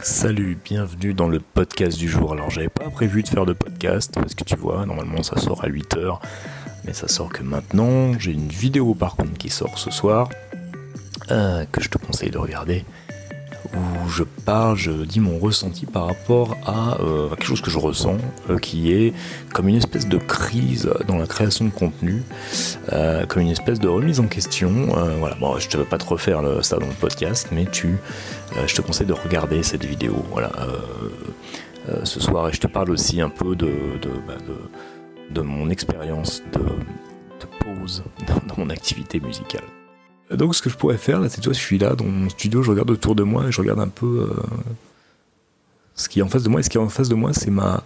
Salut, bienvenue dans le podcast du jour. Alors j'avais pas prévu de faire de podcast parce que tu vois, normalement ça sort à 8h, mais ça sort que maintenant. J'ai une vidéo par contre qui sort ce soir euh, que je te conseille de regarder où je parle, je dis mon ressenti par rapport à, euh, quelque chose que je ressens, euh, qui est comme une espèce de crise dans la création de contenu, euh, comme une espèce de remise en question. voilà, bon, je te veux pas te refaire ça dans le podcast, mais tu, je te conseille de regarder cette vidéo. Voilà, ce soir, et je te parle aussi un peu de, de, bah, de, mon expérience de, pause dans mon activité musicale. Donc ce que je pourrais faire, là, c'est toi, je suis là dans mon studio, je regarde autour de moi et je regarde un peu euh, ce qui est en face de moi. Et ce qui est en face de moi, c'est ma,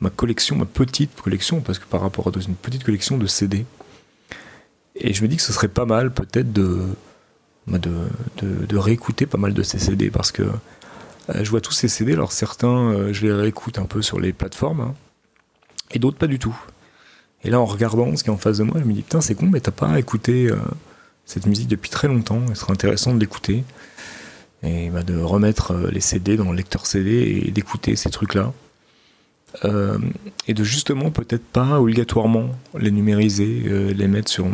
ma collection, ma petite collection, parce que par rapport à une petite collection de CD. Et je me dis que ce serait pas mal peut-être de, bah, de, réécouter pas mal de ces CD, parce que euh, je vois tous ces CD, alors certains, euh, je les réécoute un peu sur les plateformes, hein, et d'autres pas du tout. Et là, en regardant ce qui est en face de moi, je me dis, putain, c'est con, mais t'as pas écouté cette musique depuis très longtemps. Il serait intéressant de l'écouter et bah, de remettre euh, les CD dans le lecteur CD et d'écouter ces trucs-là. Euh, et de justement peut-être pas obligatoirement les numériser, euh, les mettre sur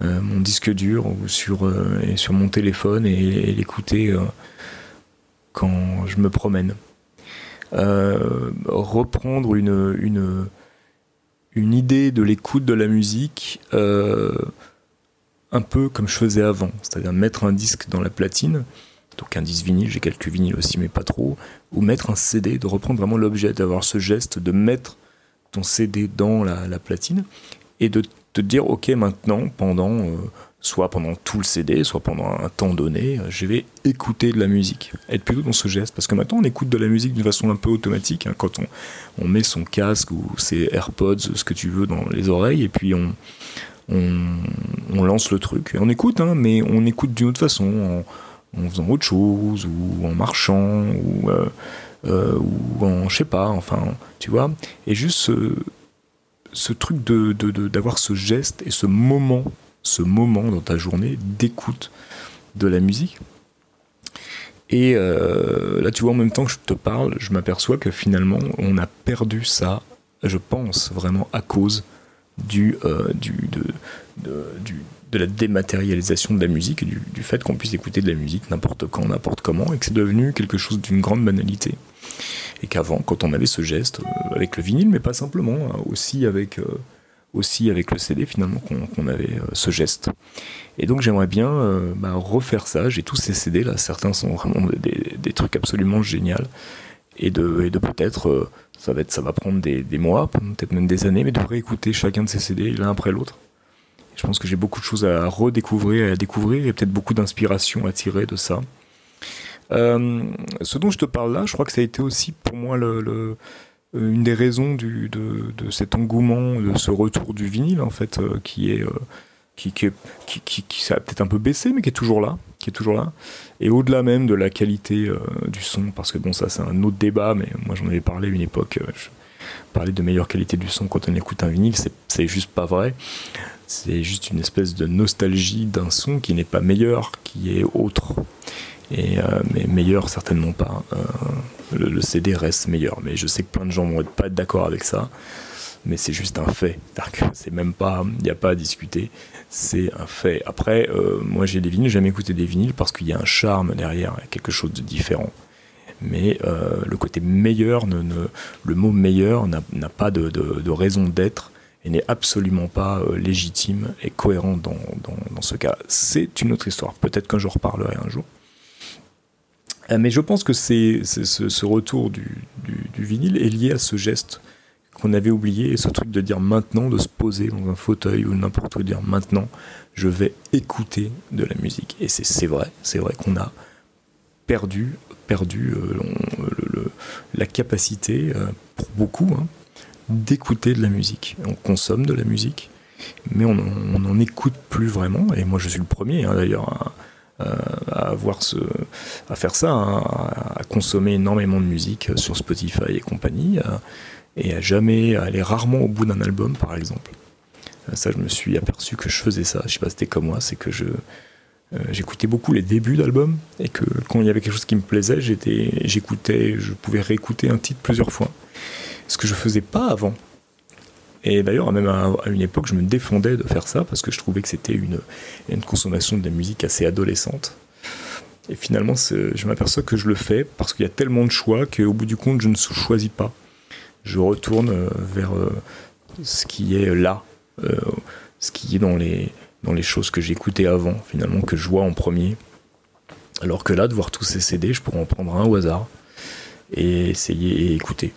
mon, disque dur ou sur, sur mon téléphone et, l'écouter quand je me promène. reprendre une, idée de l'écoute de la musique un peu comme je faisais avant, c'est-à-dire mettre un disque dans la platine, donc un disque vinyle, j'ai quelques vinyles aussi, mais pas trop, ou mettre un CD, de reprendre vraiment l'objet, d'avoir ce geste de mettre ton CD dans la, platine et de te dire, ok, maintenant, pendant, euh, soit pendant tout le CD, soit pendant un temps donné, je vais écouter de la musique, être plutôt dans ce geste, parce que maintenant on écoute de la musique d'une façon un peu automatique, hein, quand on, on met son casque ou ses AirPods, ce que tu veux, dans les oreilles, et puis on on, lance le truc. Et on écoute, hein, mais on écoute d'une autre façon, en, faisant autre chose, ou en marchant, ou, euh, euh, ou en, je sais pas, enfin, tu vois. Et juste ce, truc de, d'avoir ce geste et ce moment, ce moment dans ta journée d'écoute de la musique. Et euh, là, tu vois, en même temps que je te parle, je m'aperçois que finalement, on a perdu ça, je pense, vraiment à cause du, euh, du, de, du, de la dématérialisation de la musique et du, du fait qu'on puisse écouter de la musique n'importe quand, n'importe comment, et que c'est devenu quelque chose d'une grande banalité. Et qu'avant, quand on avait ce geste, euh, avec le vinyle, mais pas simplement, hein, aussi avec, euh, aussi avec le CD finalement, qu'on avait ce geste. Et donc j'aimerais bien bah, refaire ça, j'ai tous ces CD là, certains sont vraiment des, des trucs absolument géniaux, et de, peut-être ça va, être, ça va prendre des, mois, peut-être même des années, mais de réécouter chacun de ces CD l'un après l'autre. Je pense que j'ai beaucoup de choses à redécouvrir et à découvrir, et peut-être beaucoup d'inspiration à tirer de ça. Euh, ce dont je te parle là, je crois que ça a été aussi pour moi une des raisons de, de, cet engouement, de ce retour du vinyle en fait, euh, qui est euh, qui, qui, qui, qui, ça a peut-être un peu baissé, mais qui est toujours là, qui est toujours là. Et au-delà même de la qualité euh, du son, parce que bon, ça c'est un autre débat, mais moi j'en avais parlé une époque. Euh, je parlais de meilleure qualité du son quand on écoute un vinyle, c'est juste pas vrai. C'est juste une espèce de nostalgie d'un son qui n'est pas meilleur, qui est autre. Et, euh, mais meilleur certainement pas. Le, le, CD reste meilleur, mais je sais que plein de gens vont pas être d'accord avec ça mais c'est juste un fait. C'est même pas, il n'y a pas à discuter, c'est un fait. Après, euh, moi j'ai des vinyles, j'aime écouter des vinyles parce qu'il y a un charme derrière, quelque chose de différent. Mais euh, le côté meilleur, ne, le mot meilleur n'a pas de, raison d'être et n'est absolument pas euh, légitime et cohérent dans, dans, ce cas. C'est une autre histoire. Peut-être qu'un jour je reparlerai un jour. Mais je pense que ce, retour du, vinyle est lié à ce geste qu'on avait oublié, ce truc de dire maintenant, de se poser dans un fauteuil ou n'importe où, dire maintenant, je vais écouter de la musique. Et c'est vrai, c'est vrai qu'on a perdu, perdu euh, le, la capacité, euh, pour beaucoup, hein, d'écouter de la musique. On consomme de la musique, mais on n'en écoute plus vraiment. Et moi, je suis le premier, hein, d'ailleurs, à, à, avoir ce, à faire ça, hein, à, consommer énormément de musique sur Spotify et compagnie et à jamais aller rarement au bout d'un album par exemple. Euh, ça, je me suis aperçu que je faisais ça. Je sais pas si c'était comme moi, c'est que je, j'écoutais beaucoup les débuts d'albums et que quand il y avait quelque chose qui me plaisait, j'écoutais, je pouvais réécouter un titre plusieurs fois. Ce que je faisais pas avant. Et d'ailleurs, même à, une époque, je me défendais de faire ça parce que je trouvais que c'était une, une consommation de la musique assez adolescente. Et finalement, je m'aperçois que je le fais parce qu'il y a tellement de choix qu'au bout du compte, je ne choisis pas. Je retourne euh, vers euh, ce qui est là, euh, ce qui est dans les, dans les choses que j'écoutais avant, finalement, que je vois en premier. Alors que là, de voir tous ces CD, je pourrais en prendre un au hasard et essayer et écouter.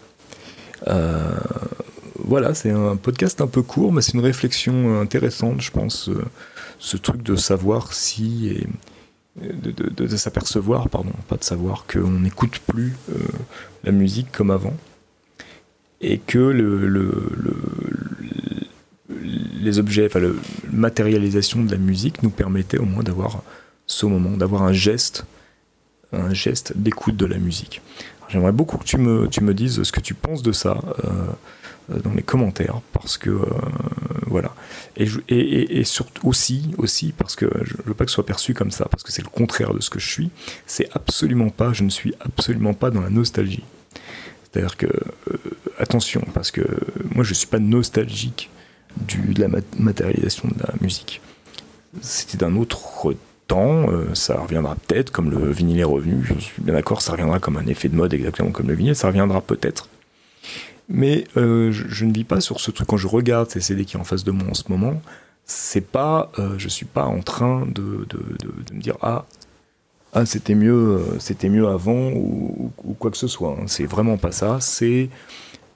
voilà, c'est un podcast un peu court, mais c'est une réflexion intéressante, je pense, ce truc de savoir si et de, s'apercevoir, pardon, pas de savoir qu'on n'écoute plus la musique comme avant et que le, les objets, enfin la matérialisation de la musique nous permettait au moins d'avoir ce moment, d'avoir un geste, un geste d'écoute de la musique. J'aimerais beaucoup que tu me, tu me dises ce que tu penses de ça. Euh, euh, dans les commentaires parce que euh, voilà et, surtout aussi aussi parce que je veux pas que ce soit perçu comme ça parce que c'est le contraire de ce que je suis c'est absolument pas je ne suis absolument pas dans la nostalgie c'est-à-dire que euh, attention parce que moi je suis pas nostalgique du, de la matérialisation de la musique c'était d'un autre temps, ça reviendra peut-être comme le vinyle est revenu, je suis bien d'accord, ça reviendra comme un effet de mode exactement comme le vinyle, ça reviendra peut-être mais euh, je, ne vis pas sur ce truc. Quand je regarde ces CD qui est en face de moi en ce moment, c'est pas, euh, je suis pas en train de, de, de, me dire ah, ah c'était mieux, euh, c'était mieux avant ou, quoi que ce soit. Hein. C'est vraiment pas ça. C'est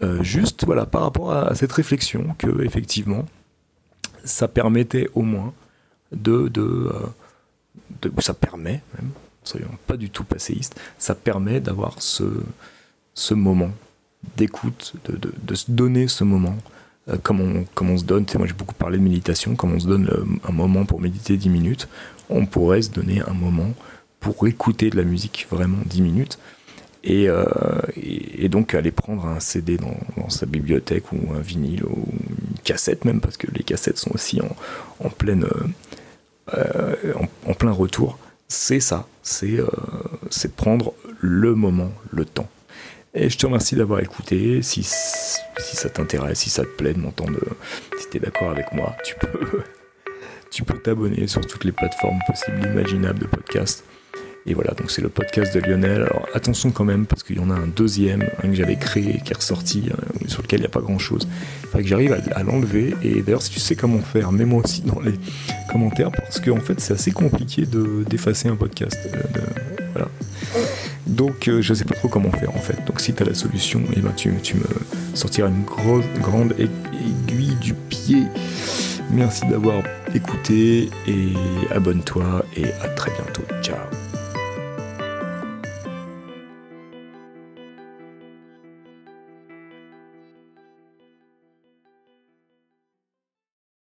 euh, juste voilà par rapport à, cette réflexion que effectivement ça permettait au moins de, de, de ça permet même, soyons pas du tout passéistes, ça permet d'avoir ce, moment d'écoute, de, se donner ce moment, euh, comme, on, comme on se donne, moi j'ai beaucoup parlé de méditation, comme on se donne euh, un moment pour méditer 10 minutes, on pourrait se donner un moment pour écouter de la musique vraiment 10 minutes. Euh, et, donc aller prendre un CD dans, sa bibliothèque ou un vinyle ou une cassette même parce que les cassettes sont aussi en, pleine en, plein retour c'est ça c'est c'est prendre le moment le temps et je te remercie d'avoir écouté. Si, si ça t'intéresse, si ça te plaît de m'entendre, si tu es d'accord avec moi, tu peux tu peux t'abonner sur toutes les plateformes possibles, imaginables de podcast. Et voilà, donc c'est le podcast de Lionel. Alors attention quand même, parce qu'il y en a un deuxième, un que j'avais créé, qui est ressorti, euh, sur lequel il n'y a pas grand chose. Il que j'arrive à, l'enlever. Et d'ailleurs, si tu sais comment faire, mets-moi aussi dans les commentaires, parce qu'en fait, c'est assez compliqué d'effacer un podcast. Euh, voilà. Donc euh, je ne sais pas trop comment faire en fait. Donc si tu as la solution, eh ben, tu, tu, me sortiras une grosse, grande aiguille du pied. Merci d'avoir écouté et abonne-toi et à très bientôt. Ciao